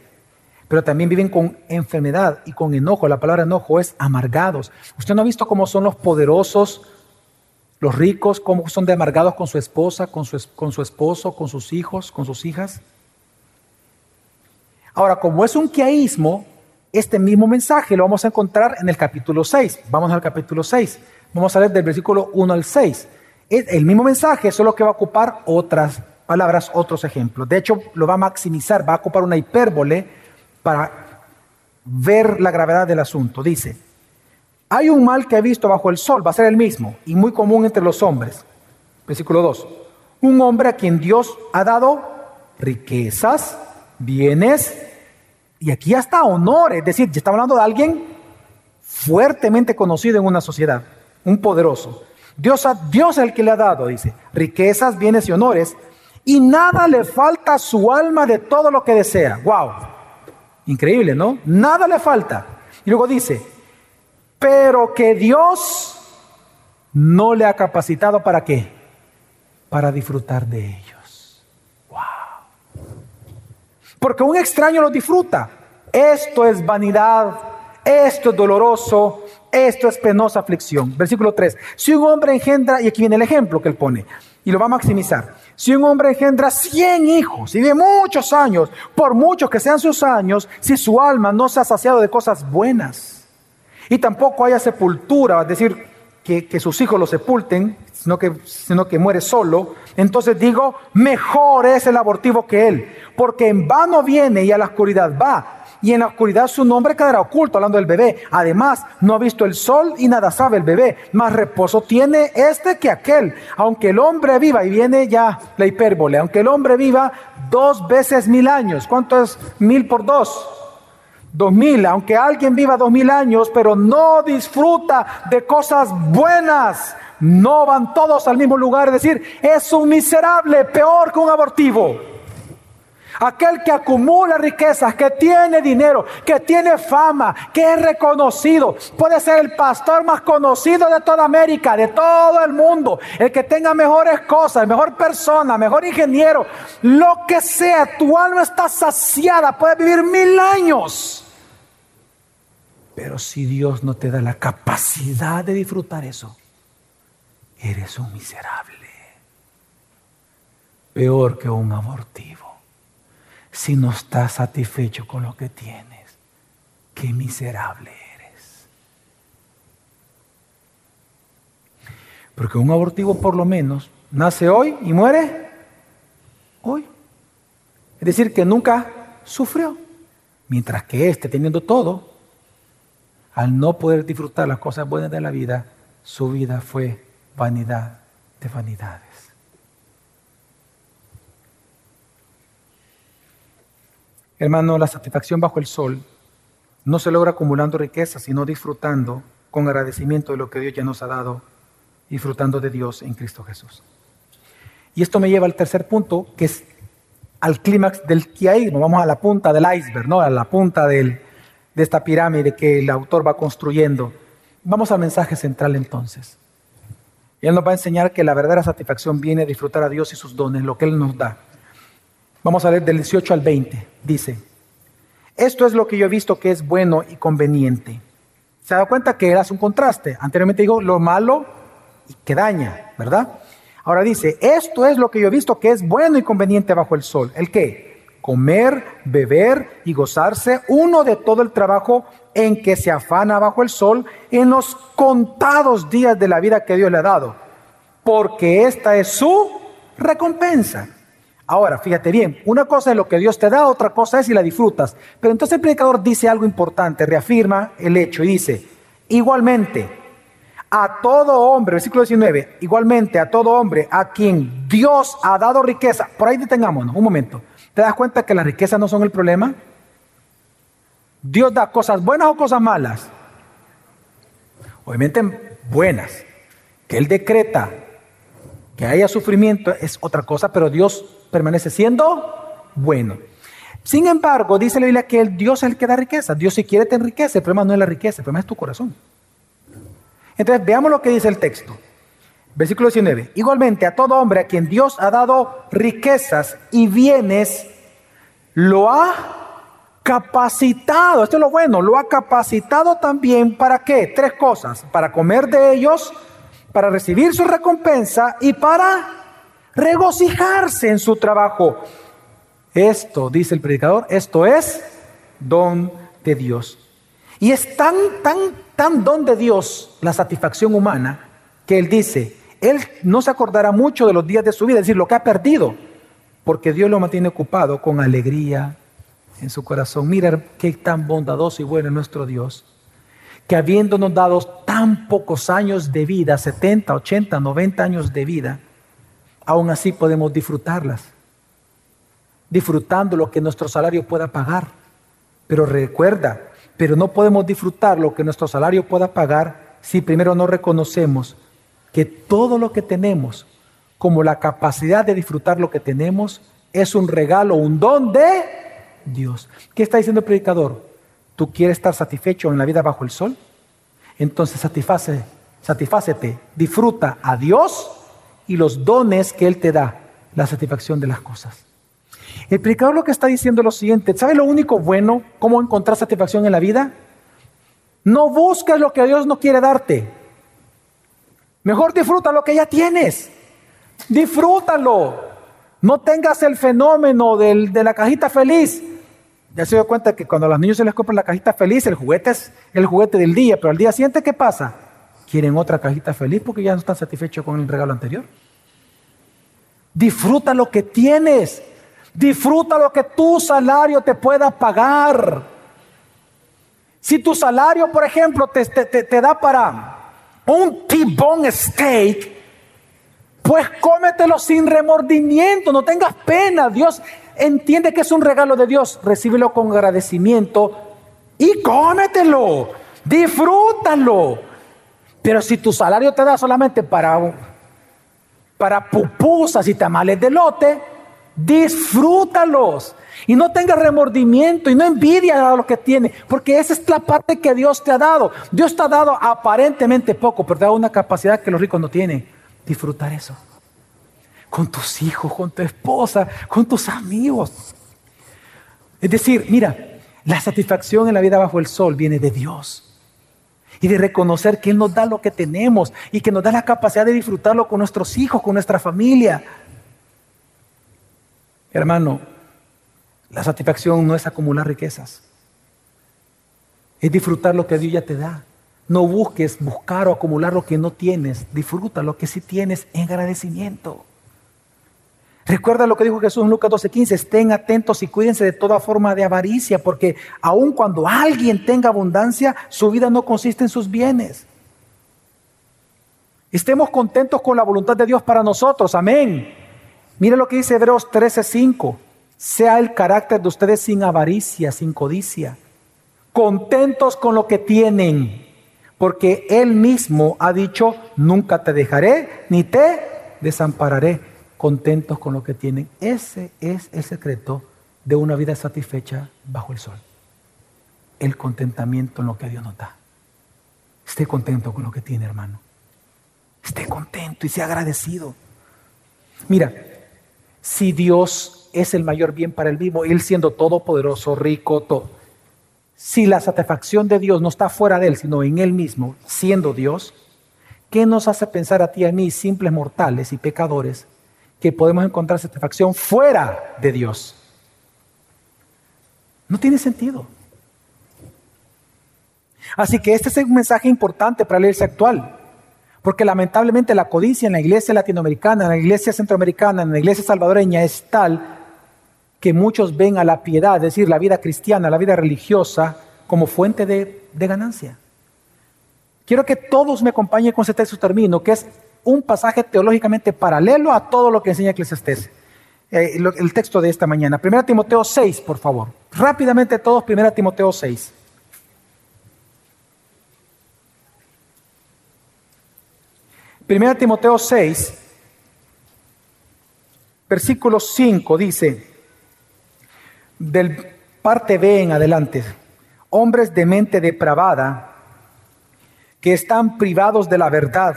Pero también viven con enfermedad y con enojo. La palabra enojo es amargados. ¿Usted no ha visto cómo son los poderosos, los ricos, cómo son de amargados con su esposa, con su, con su esposo, con sus hijos, con sus hijas? Ahora, como es un quiaísmo, este mismo mensaje lo vamos a encontrar en el capítulo 6. Vamos al capítulo 6. Vamos a leer del versículo 1 al 6. El mismo mensaje, solo que va a ocupar otras palabras, otros ejemplos. De hecho, lo va a maximizar, va a ocupar una hipérbole para ver la gravedad del asunto. Dice, hay un mal que he visto bajo el sol, va a ser el mismo y muy común entre los hombres. Versículo 2. Un hombre a quien Dios ha dado riquezas bienes y aquí hasta honor, es decir, ya está hablando de alguien fuertemente conocido en una sociedad, un poderoso. Dios, Dios es el que le ha dado, dice, riquezas, bienes y honores, y nada le falta a su alma de todo lo que desea. ¡Wow! Increíble, ¿no? Nada le falta. Y luego dice, pero que Dios no le ha capacitado para qué? Para disfrutar de ello porque un extraño lo disfruta. Esto es vanidad esto es doloroso, esto es penosa aflicción. Versículo 3. Si un hombre engendra, y aquí viene el ejemplo que él pone, y lo va a maximizar. Si un hombre engendra 100 hijos y vive muchos años, por muchos que sean sus años, si su alma no se ha saciado de cosas buenas, y tampoco haya sepultura, es decir, que, que sus hijos lo sepulten, sino que, sino que muere solo, entonces digo, mejor es el abortivo que él, porque en vano viene y a la oscuridad va, y en la oscuridad su nombre quedará oculto, hablando del bebé. Además, no ha visto el sol y nada sabe el bebé, más reposo tiene este que aquel. Aunque el hombre viva, y viene ya la hipérbole, aunque el hombre viva dos veces mil años, ¿cuánto es mil por dos? Dos mil, aunque alguien viva dos mil años, pero no disfruta de cosas buenas, no van todos al mismo lugar, es decir, es un miserable, peor que un abortivo. Aquel que acumula riquezas, que tiene dinero, que tiene fama, que es reconocido. Puede ser el pastor más conocido de toda América, de todo el mundo. El que tenga mejores cosas, mejor persona, mejor ingeniero. Lo que sea, tu alma está saciada. Puede vivir mil años. Pero si Dios no te da la capacidad de disfrutar eso, eres un miserable. Peor que un abortivo si no estás satisfecho con lo que tienes. Qué miserable eres. Porque un abortivo por lo menos nace hoy y muere hoy. Es decir, que nunca sufrió. Mientras que este, teniendo todo, al no poder disfrutar las cosas buenas de la vida, su vida fue vanidad de vanidades. Hermano, la satisfacción bajo el sol no se logra acumulando riquezas, sino disfrutando con agradecimiento de lo que Dios ya nos ha dado, disfrutando de Dios en Cristo Jesús. Y esto me lleva al tercer punto, que es al clímax del nos vamos a la punta del iceberg, ¿no? a la punta de esta pirámide que el autor va construyendo. Vamos al mensaje central entonces. Él nos va a enseñar que la verdadera satisfacción viene a disfrutar a Dios y sus dones, lo que Él nos da. Vamos a leer del 18 al 20. Dice, esto es lo que yo he visto que es bueno y conveniente. ¿Se da cuenta que hace un contraste? Anteriormente digo lo malo y que daña, ¿verdad? Ahora dice, esto es lo que yo he visto que es bueno y conveniente bajo el sol. ¿El qué? Comer, beber y gozarse uno de todo el trabajo en que se afana bajo el sol en los contados días de la vida que Dios le ha dado. Porque esta es su recompensa. Ahora, fíjate bien, una cosa es lo que Dios te da, otra cosa es si la disfrutas. Pero entonces el predicador dice algo importante, reafirma el hecho y dice, igualmente, a todo hombre, versículo 19, igualmente a todo hombre a quien Dios ha dado riqueza, por ahí detengámonos un momento, ¿te das cuenta que las riquezas no son el problema? Dios da cosas buenas o cosas malas. Obviamente buenas, que Él decreta que haya sufrimiento es otra cosa, pero Dios permanece siendo bueno. Sin embargo, dice la Biblia que el Dios es el que da riqueza. Dios si quiere te enriquece, el problema no es la riqueza, el problema es tu corazón. Entonces, veamos lo que dice el texto. Versículo 19. Igualmente, a todo hombre a quien Dios ha dado riquezas y bienes, lo ha capacitado. Esto es lo bueno, lo ha capacitado también para qué? Tres cosas. Para comer de ellos, para recibir su recompensa y para regocijarse en su trabajo. Esto, dice el predicador, esto es don de Dios. Y es tan, tan, tan don de Dios la satisfacción humana que él dice, él no se acordará mucho de los días de su vida, es decir, lo que ha perdido, porque Dios lo mantiene ocupado con alegría en su corazón. Mira qué tan bondadoso y bueno es nuestro Dios que habiéndonos dado tan pocos años de vida, 70, 80, 90 años de vida, aún así podemos disfrutarlas, disfrutando lo que nuestro salario pueda pagar. Pero recuerda, pero no podemos disfrutar lo que nuestro salario pueda pagar si primero no reconocemos que todo lo que tenemos, como la capacidad de disfrutar lo que tenemos, es un regalo, un don de Dios. ¿Qué está diciendo el predicador? ¿Tú quieres estar satisfecho en la vida bajo el sol? Entonces satisface, satisfácete, disfruta a Dios y los dones que Él te da, la satisfacción de las cosas. El predicador lo que está diciendo es lo siguiente, ¿sabe lo único bueno? ¿Cómo encontrar satisfacción en la vida? No busques lo que Dios no quiere darte. Mejor disfruta lo que ya tienes. Disfrútalo. No tengas el fenómeno de la cajita feliz. Ya se dio cuenta que cuando a los niños se les compra la cajita feliz, el juguete es el juguete del día, pero al día siguiente, ¿qué pasa? Quieren otra cajita feliz porque ya no están satisfechos con el regalo anterior. Disfruta lo que tienes. Disfruta lo que tu salario te pueda pagar. Si tu salario, por ejemplo, te, te da para un T-bone steak, pues cómetelo sin remordimiento, no tengas pena. Dios entiende que es un regalo de Dios, recíbelo con agradecimiento y cómetelo, disfrútalo. Pero si tu salario te da solamente para, para pupusas y tamales de lote, disfrútalos. Y no tengas remordimiento y no envidia a lo que tiene, porque esa es la parte que Dios te ha dado. Dios te ha dado aparentemente poco, pero te ha dado una capacidad que los ricos no tienen. Disfrutar eso. Con tus hijos, con tu esposa, con tus amigos. Es decir, mira, la satisfacción en la vida bajo el sol viene de Dios. Y de reconocer que Él nos da lo que tenemos y que nos da la capacidad de disfrutarlo con nuestros hijos, con nuestra familia. Hermano, la satisfacción no es acumular riquezas, es disfrutar lo que Dios ya te da. No busques buscar o acumular lo que no tienes, disfruta lo que sí tienes en agradecimiento. Recuerda lo que dijo Jesús en Lucas 12:15, estén atentos y cuídense de toda forma de avaricia, porque aun cuando alguien tenga abundancia, su vida no consiste en sus bienes. Estemos contentos con la voluntad de Dios para nosotros, amén. Mire lo que dice Hebreos 13:5 sea el carácter de ustedes sin avaricia, sin codicia, contentos con lo que tienen, porque Él mismo ha dicho, nunca te dejaré ni te desampararé, contentos con lo que tienen. Ese es el secreto de una vida satisfecha bajo el sol. El contentamiento en lo que Dios nos da. Esté contento con lo que tiene, hermano. Esté contento y sea agradecido. Mira, si Dios es el mayor bien para el mismo, Él siendo todopoderoso, rico, todo. Si la satisfacción de Dios no está fuera de Él, sino en Él mismo, siendo Dios, ¿qué nos hace pensar a ti y a mí, simples mortales y pecadores, que podemos encontrar satisfacción fuera de Dios? No tiene sentido. Así que este es un mensaje importante para la iglesia actual. Porque lamentablemente la codicia en la iglesia latinoamericana, en la iglesia centroamericana, en la iglesia salvadoreña es tal que muchos ven a la piedad, es decir, la vida cristiana, la vida religiosa, como fuente de, ganancia. Quiero que todos me acompañen con este texto termino, que es un pasaje teológicamente paralelo a todo lo que enseña Eclesiastés. Eh, el texto de esta mañana. 1 Timoteo 6, por favor. Rápidamente todos, 1 Timoteo 6. Primera Timoteo 6, versículo 5 dice, del parte B en adelante, hombres de mente depravada que están privados de la verdad,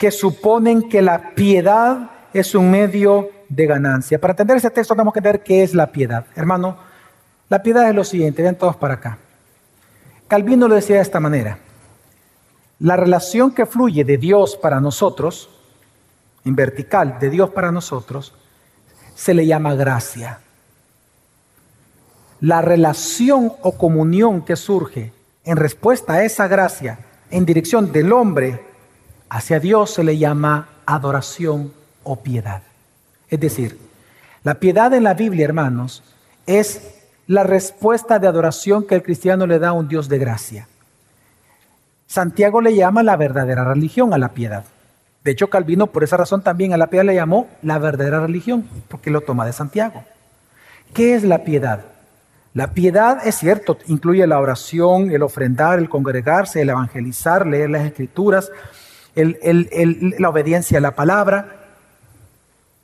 que suponen que la piedad es un medio de ganancia. Para entender este texto tenemos que entender qué es la piedad. Hermano, la piedad es lo siguiente, vean todos para acá. Calvino lo decía de esta manera. La relación que fluye de Dios para nosotros, en vertical, de Dios para nosotros, se le llama gracia la relación o comunión que surge en respuesta a esa gracia en dirección del hombre hacia Dios se le llama adoración o piedad. Es decir, la piedad en la Biblia, hermanos, es la respuesta de adoración que el cristiano le da a un Dios de gracia. Santiago le llama la verdadera religión a la piedad. De hecho, Calvino por esa razón también a la piedad le llamó la verdadera religión, porque lo toma de Santiago. ¿Qué es la piedad? La piedad, es cierto, incluye la oración, el ofrendar, el congregarse, el evangelizar, leer las escrituras, la obediencia a la palabra.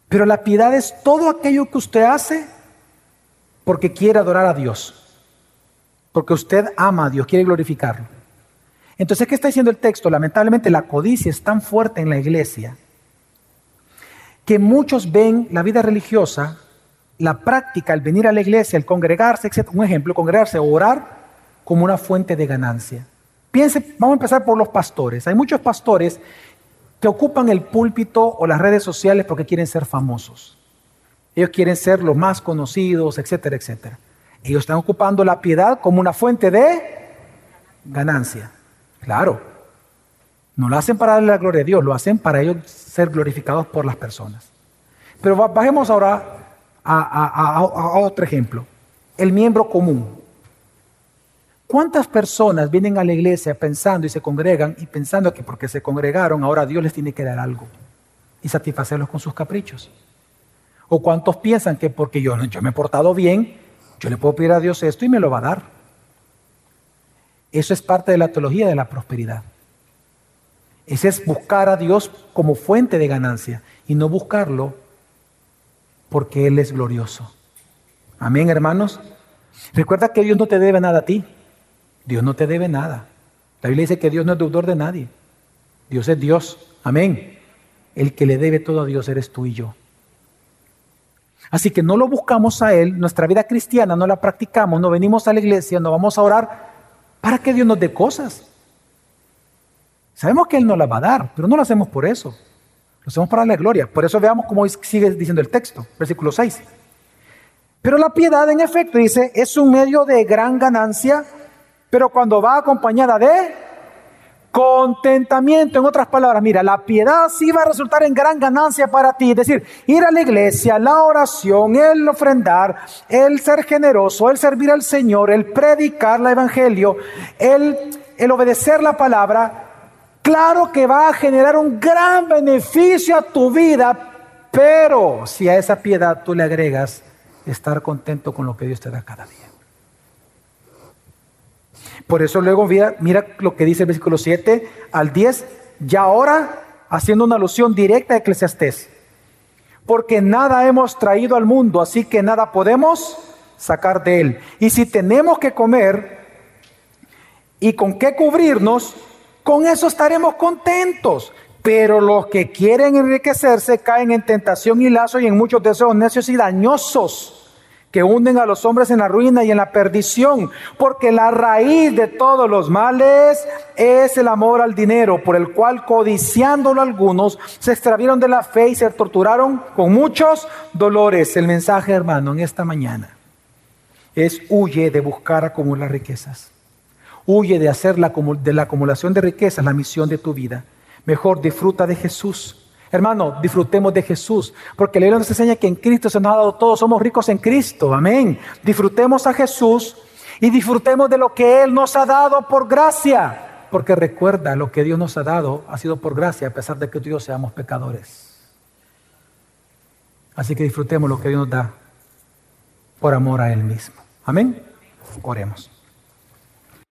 Pero la piedad es todo aquello que usted hace porque quiere adorar a Dios, porque usted ama a Dios, quiere glorificarlo. Entonces, ¿qué está diciendo el texto? Lamentablemente la codicia es tan fuerte en la iglesia que muchos ven la vida religiosa la práctica, el venir a la iglesia, el congregarse, etc. Un ejemplo, congregarse, orar, como una fuente de ganancia. Piense, vamos a empezar por los pastores. Hay muchos pastores que ocupan el púlpito o las redes sociales porque quieren ser famosos. Ellos quieren ser los más conocidos, etcétera, etcétera. Ellos están ocupando la piedad como una fuente de ganancia. Claro. No lo hacen para darle la gloria a Dios, lo hacen para ellos ser glorificados por las personas. Pero bajemos ahora a, a otro ejemplo. El miembro común. ¿Cuántas personas vienen a la iglesia pensando y se congregan y pensando que porque se congregaron ahora Dios les tiene que dar algo y satisfacerlos con sus caprichos? ¿O cuántos piensan que porque yo, yo me he portado bien, yo le puedo pedir a Dios esto y me lo va a dar? Eso es parte de la teología de la prosperidad. Ese es buscar a Dios como fuente de ganancia y no buscarlo porque Él es glorioso. Amén, hermanos. Recuerda que Dios no te debe nada a ti. Dios no te debe nada. La Biblia dice que Dios no es deudor de nadie. Dios es Dios. Amén. El que le debe todo a Dios eres tú y yo. Así que no lo buscamos a Él, nuestra vida cristiana no la practicamos, no venimos a la iglesia, no vamos a orar para que Dios nos dé cosas. Sabemos que Él nos las va a dar, pero no lo hacemos por eso. Lo hacemos para la gloria. Por eso veamos cómo sigue diciendo el texto, versículo 6. Pero la piedad, en efecto, dice, es un medio de gran ganancia, pero cuando va acompañada de Contentamiento, en otras palabras, mira, la piedad sí va a resultar en gran ganancia para ti. Es decir, ir a la iglesia, la oración, el ofrendar, el ser generoso, el servir al Señor, el predicar el evangelio, el, el obedecer la palabra, claro que va a generar un gran beneficio a tu vida, pero si a esa piedad tú le agregas estar contento con lo que Dios te da cada día. Por eso luego mira, lo que dice el versículo 7 al 10, ya ahora haciendo una alusión directa a Eclesiastés. Porque nada hemos traído al mundo, así que nada podemos sacar de él. Y si tenemos que comer y con qué cubrirnos, con eso estaremos contentos. Pero los que quieren enriquecerse caen en tentación y lazo y en muchos deseos necios y dañosos que hunden a los hombres en la ruina y en la perdición, porque la raíz de todos los males es el amor al dinero, por el cual codiciándolo algunos se extravieron de la fe y se torturaron con muchos dolores. El mensaje, hermano, en esta mañana es huye de buscar acumular riquezas. Huye de hacer la, de la acumulación de riquezas la misión de tu vida. Mejor disfruta de Jesús Hermano, disfrutemos de Jesús, porque la Biblia nos enseña que en Cristo se nos ha dado todo, somos ricos en Cristo, amén. Disfrutemos a Jesús y disfrutemos de lo que Él nos ha dado por gracia, porque recuerda, lo que Dios nos ha dado ha sido por gracia, a pesar de que tú y yo seamos pecadores. Así que disfrutemos lo que Dios nos da por amor a Él mismo. Amén. Oremos.